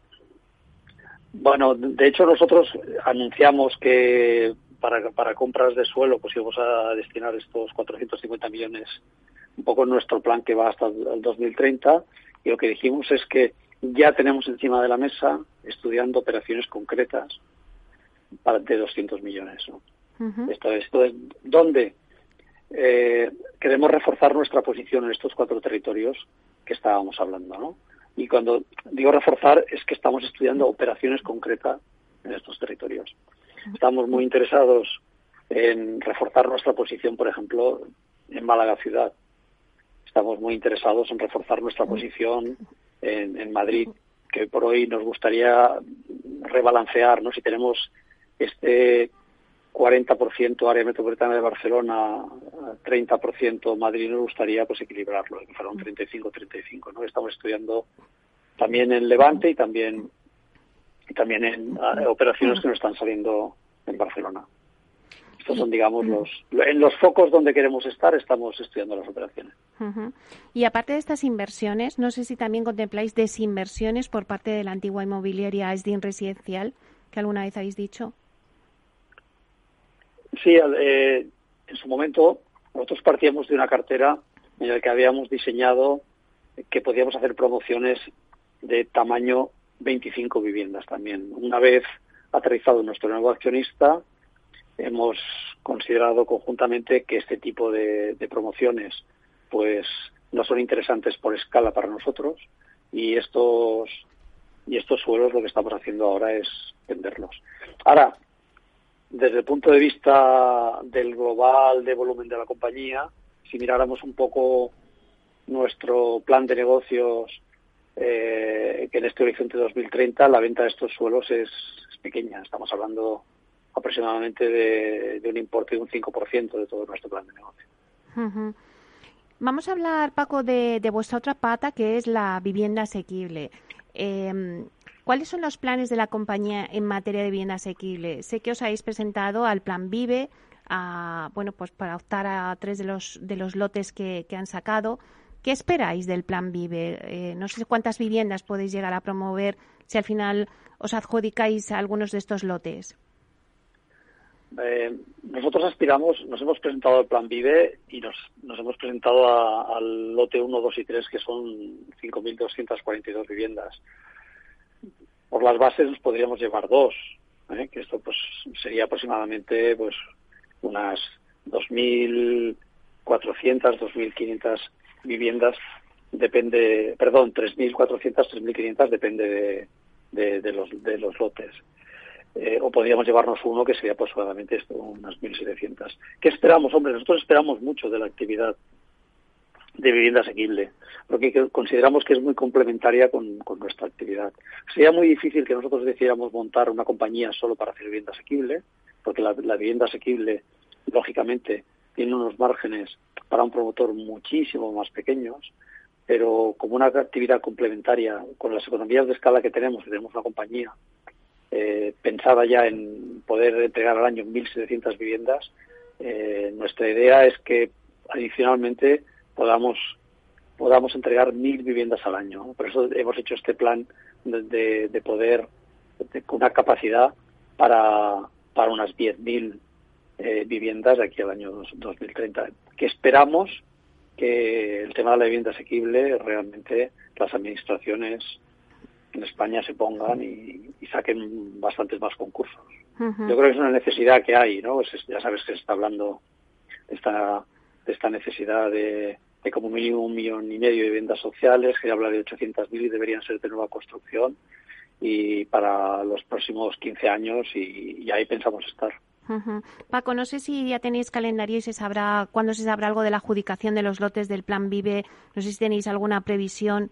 Speaker 9: Bueno, de hecho nosotros anunciamos que para, para compras de suelo pues íbamos a destinar estos 450 millones, un poco nuestro plan que va hasta el 2030 y lo que dijimos es que ya tenemos encima de la mesa estudiando operaciones concretas para, de 200 millones. ¿no? esto, esto es dónde eh, queremos reforzar nuestra posición en estos cuatro territorios que estábamos hablando, ¿no? Y cuando digo reforzar es que estamos estudiando operaciones concretas en estos territorios. Estamos muy interesados en reforzar nuestra posición, por ejemplo, en Málaga ciudad. Estamos muy interesados en reforzar nuestra posición en, Madrid, que por hoy nos gustaría rebalancear, ¿no? Si tenemos este 40% área metropolitana de Barcelona, 30% Madrid, nos gustaría pues equilibrarlo, que fuera un 35-35, ¿no? Estamos estudiando también en Levante y también y también en ah, operaciones que nos están saliendo en Barcelona. Estos son, digamos, los en los focos donde queremos estar, estamos estudiando las operaciones.
Speaker 1: Y aparte de estas inversiones, no sé si también contempláis desinversiones por parte de la antigua inmobiliaria SDIN residencial, que alguna vez habéis dicho.
Speaker 9: Sí, eh, en su momento nosotros partíamos de una cartera en la que habíamos diseñado que podíamos hacer promociones de tamaño 25 viviendas también. Una vez aterrizado nuestro nuevo accionista, hemos considerado conjuntamente que este tipo de, promociones pues no son interesantes por escala para nosotros y estos y estos suelos lo que estamos haciendo ahora es venderlos. Ahora, desde el punto de vista del global de volumen de la compañía, si miráramos un poco nuestro plan de negocios, eh, que en este horizonte 2030 la venta de estos suelos es, pequeña. Estamos hablando aproximadamente de, un importe de un 5% de todo nuestro plan de negocio.
Speaker 1: Vamos a hablar, Paco, de, vuestra otra pata, que es la vivienda asequible. Eh, ¿Cuáles son los planes de la compañía en materia de vivienda asequible? Sé que os habéis presentado al Plan Vive, bueno, pues para optar a tres de los, de los lotes que, han sacado. ¿Qué esperáis del Plan Vive? Eh, no sé cuántas viviendas podéis llegar a promover si al final os adjudicáis a algunos de estos lotes.
Speaker 9: Eh, nosotros aspiramos, nos hemos presentado al Plan Vive y nos, nos hemos presentado al lote 1, 2 y 3, que son 5.242 viviendas por las bases nos podríamos llevar dos, ¿eh? que esto pues sería aproximadamente pues unas 2.400, 2.500 viviendas, depende, perdón, 3.400, 3.500, depende de, de, los, de los lotes. Eh, o podríamos llevarnos uno que sería aproximadamente esto, unas 1.700. ¿Qué esperamos, hombre? Nosotros esperamos mucho de la actividad de vivienda asequible, porque consideramos que es muy complementaria con, nuestra actividad. Sería muy difícil que nosotros decidiéramos montar una compañía solo para hacer vivienda asequible, porque la, vivienda asequible, lógicamente, tiene unos márgenes para un promotor muchísimo más pequeños, pero como una actividad complementaria con las economías de escala que tenemos, tenemos una compañía eh, pensada ya en poder entregar al año 1.700 viviendas, eh, nuestra idea es que adicionalmente podamos podamos entregar mil viviendas al año. Por eso hemos hecho este plan de, de poder, con una capacidad para, para unas 10.000 eh, viviendas de aquí al año 2030, que esperamos que el tema de la vivienda asequible realmente las administraciones en España se pongan y, saquen bastantes más concursos. Yo creo que es una necesidad que hay, ¿no? ya sabes que se está hablando de esta, de esta necesidad de, de como mínimo un millón y medio de viviendas sociales, que habla de 800.000 y deberían ser de nueva construcción y para los próximos 15 años y, ahí pensamos estar.
Speaker 1: Paco, no sé si ya tenéis calendario y se sabrá cuándo se sabrá algo de la adjudicación de los lotes del Plan Vive. No sé si tenéis alguna previsión.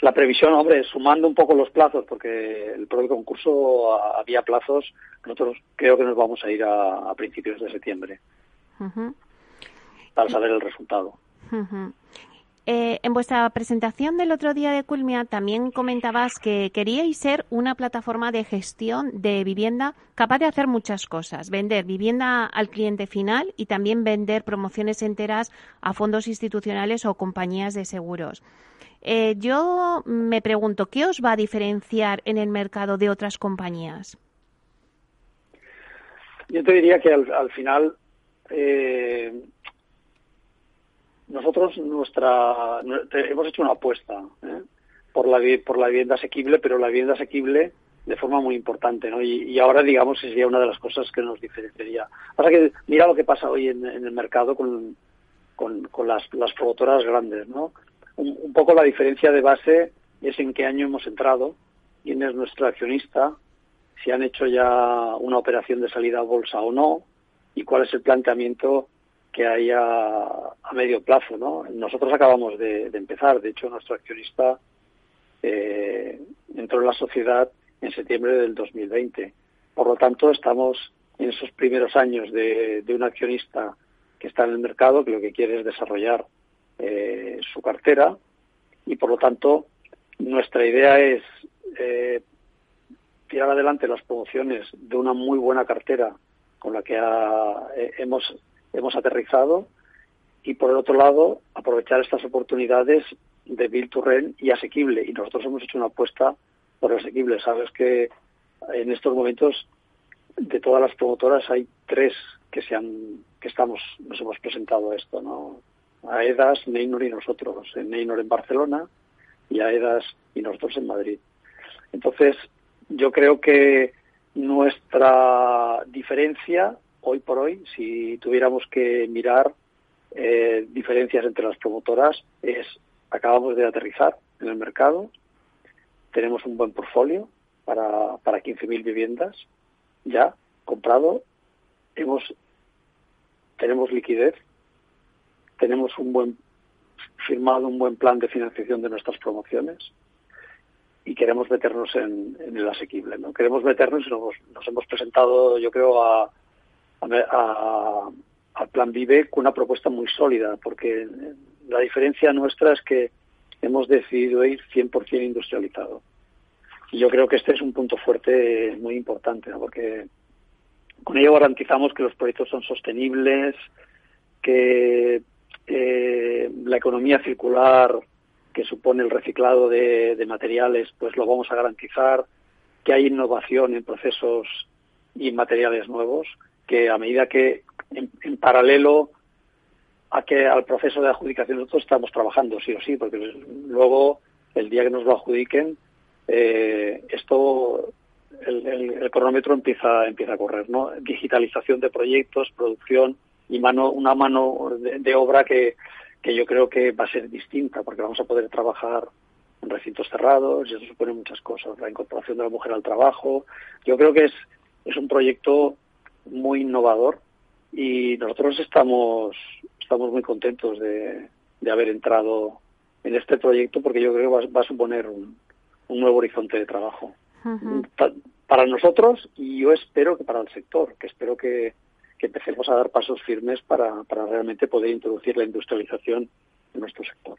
Speaker 9: La previsión, hombre, sumando un poco los plazos, porque el propio concurso había plazos, nosotros creo que nos vamos a ir a, principios de septiembre para saber el resultado.
Speaker 1: Eh, en vuestra presentación del otro día de Culmia también comentabas que queríais ser una plataforma de gestión de vivienda capaz de hacer muchas cosas, vender vivienda al cliente final y también vender promociones enteras a fondos institucionales o compañías de seguros. Eh, yo me pregunto, ¿qué os va a diferenciar en el mercado de otras compañías?
Speaker 9: Yo te diría que al, final eh, nosotros nuestra hemos hecho una apuesta ¿eh? por la por la vivienda asequible, pero la vivienda asequible de forma muy importante, ¿no? Y, ahora, digamos, sería una de las cosas que nos diferenciaría. Pasa que mira lo que pasa hoy en, el mercado con, con, las, las promotoras grandes, ¿no? un, poco la diferencia de base es en qué año hemos entrado, quién es nuestro accionista, si han hecho ya una operación de salida a bolsa o no, y cuál es el planteamiento que hay a, medio plazo. ¿no? Nosotros acabamos de, empezar, de hecho nuestro accionista eh, entró en la sociedad en septiembre del 2020. Por lo tanto, estamos en esos primeros años de un accionista que está en el mercado, que lo que quiere es desarrollar eh, su cartera y por lo tanto nuestra idea es eh, tirar adelante las promociones de una muy buena cartera con la que eh, hemos, hemos aterrizado. Y por el otro lado aprovechar estas oportunidades de Bill to y asequible. Y nosotros hemos hecho una apuesta por asequible. Sabes que en estos momentos de todas las promotoras hay tres que se han que estamos nos hemos presentado esto no AEDAS, Neynor y nosotros, en Neynor en Barcelona y AEDAS y nosotros en Madrid. Entonces, yo creo que nuestra diferencia hoy por hoy, si tuviéramos que mirar eh, diferencias entre las promotoras, es acabamos de aterrizar en el mercado, tenemos un buen portfolio para, para 15.000 viviendas ya comprado, hemos tenemos liquidez tenemos un buen firmado un buen plan de financiación de nuestras promociones y queremos meternos en, el asequible. ¿no? Queremos meternos y nos, hemos presentado, yo creo, a, al Plan Vive con una propuesta muy sólida, porque la diferencia nuestra es que hemos decidido ir 100% industrializado. Y yo creo que este es un punto fuerte muy importante, porque con ello garantizamos que los proyectos son sostenibles, que eh, la economía circular que supone el reciclado de, materiales, pues lo vamos a garantizar, que hay innovación en procesos y materiales nuevos, que a medida que en, paralelo a que al proceso de adjudicación nosotros estamos trabajando sí o sí, porque luego el día que nos lo adjudiquen eh, esto el, cronómetro empieza empieza a correr, ¿no? Digitalización de proyectos, producción, y mano, una mano de, obra que, que yo creo que va a ser distinta, porque vamos a poder trabajar en recintos cerrados y eso supone muchas cosas, la incorporación de la mujer al trabajo. Yo creo que es, es un proyecto muy innovador y nosotros estamos, estamos muy contentos de, de haber entrado en este proyecto porque yo creo que va, a suponer un, un, nuevo horizonte de trabajo. Para nosotros y yo espero que para el sector, que espero que, que empecemos a dar pasos firmes para, para realmente poder introducir la industrialización en nuestro sector.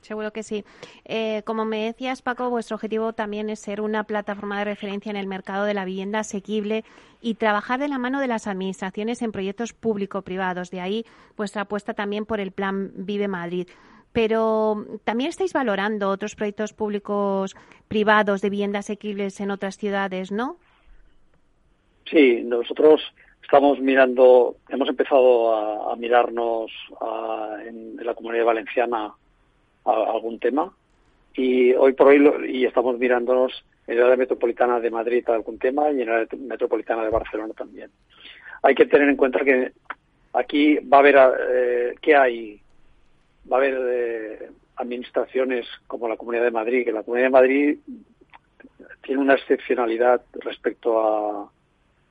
Speaker 1: Seguro que sí. Eh, como me decías, Paco, vuestro objetivo también es ser una plataforma de referencia en el mercado de la vivienda asequible y trabajar de la mano de las administraciones en proyectos público-privados. De ahí vuestra apuesta también por el Plan Vive Madrid. Pero también estáis valorando otros proyectos públicos privados de vivienda asequibles en otras ciudades, ¿no?
Speaker 9: Sí, nosotros Estamos mirando, hemos empezado a, mirarnos en, la comunidad valenciana a, algún tema y hoy por hoy y estamos mirándonos en la área metropolitana de Madrid algún tema y en la área metropolitana de Barcelona también. Hay que tener en cuenta que aquí va a haber, eh, ¿qué hay? Va a haber eh, administraciones como la Comunidad de Madrid, que la Comunidad de Madrid tiene una excepcionalidad respecto a,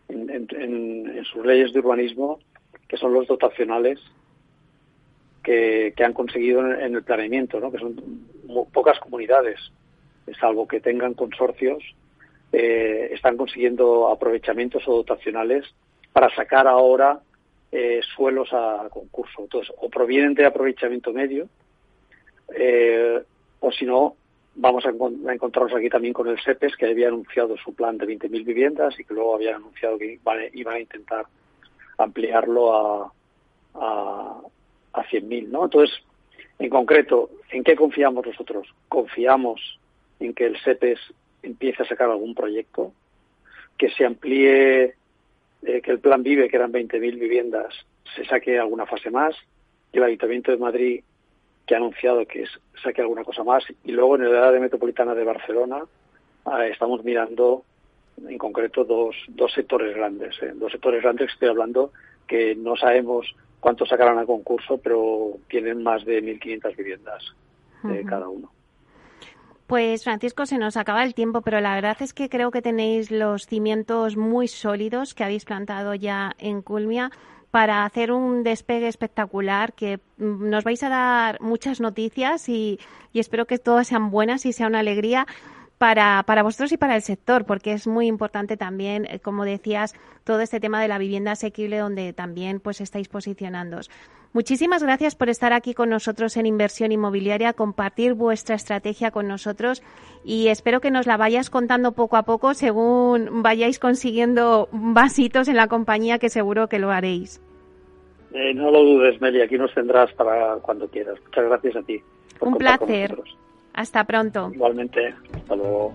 Speaker 9: en, sus leyes de urbanismo, que son los dotacionales que, han conseguido en, el planeamiento, ¿no? que son pocas comunidades, salvo que tengan consorcios, eh, están consiguiendo aprovechamientos o dotacionales para sacar ahora eh, suelos a concurso. Entonces, o provienen de aprovechamiento medio, eh, o si no, vamos a, encontrarnos aquí también con el SEPES, que había anunciado su plan de 20.000 viviendas y que luego habían anunciado que iban, a intentar ampliarlo a, a, a 100.000. ¿no? Entonces, en concreto, ¿en qué confiamos nosotros? Confiamos en que el SEPES empiece a sacar algún proyecto, que se amplíe, eh, que el plan Vive, que eran 20.000 viviendas, se saque alguna fase más, que el Ayuntamiento de Madrid que ha anunciado que saque alguna cosa más. Y luego en el área metropolitana de Barcelona ah, estamos mirando en concreto dos, dos sectores grandes. ¿eh? Dos sectores grandes estoy hablando que no sabemos cuánto sacarán a concurso, pero tienen más de 1.500 viviendas eh, cada uno.
Speaker 1: Pues Francisco, se nos acaba el tiempo, pero la verdad es que creo que tenéis los cimientos muy sólidos que habéis plantado ya en Culmia para hacer un despegue espectacular que mm, nos vais a dar muchas noticias y, espero que todas sean buenas y sea una alegría para, para vosotros y para el sector, porque es muy importante también, eh, como decías, todo este tema de la vivienda asequible donde también pues estáis posicionándoos. Muchísimas gracias por estar aquí con nosotros en Inversión Inmobiliaria, compartir vuestra estrategia con nosotros y espero que nos la vayas contando poco a poco según vayáis consiguiendo vasitos en la compañía, que seguro que lo haréis.
Speaker 9: Eh, no lo dudes, Meli, aquí nos tendrás para cuando quieras. Muchas gracias a ti.
Speaker 1: Un placer. Hasta pronto.
Speaker 9: Igualmente. Hasta luego.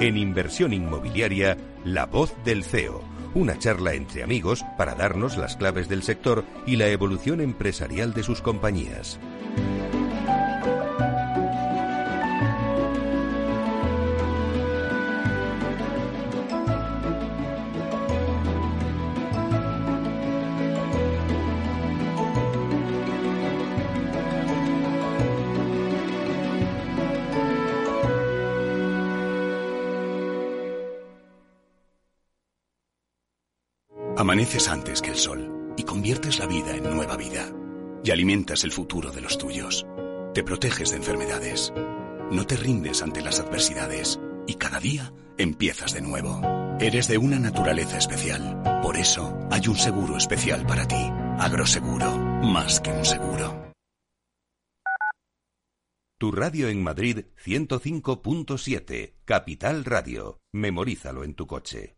Speaker 3: En inversión inmobiliaria, la voz del CEO. Una charla entre amigos para darnos las claves del sector y la evolución empresarial de sus compañías.
Speaker 10: Amaneces antes que el sol y conviertes la vida en nueva vida. Y alimentas el futuro de los tuyos. Te proteges de enfermedades. No te rindes ante las adversidades. Y cada día empiezas de nuevo. Eres de una naturaleza especial. Por eso hay un seguro especial para ti. Agroseguro. Más que un seguro.
Speaker 3: Tu radio en Madrid 105.7. Capital Radio. Memorízalo en tu coche.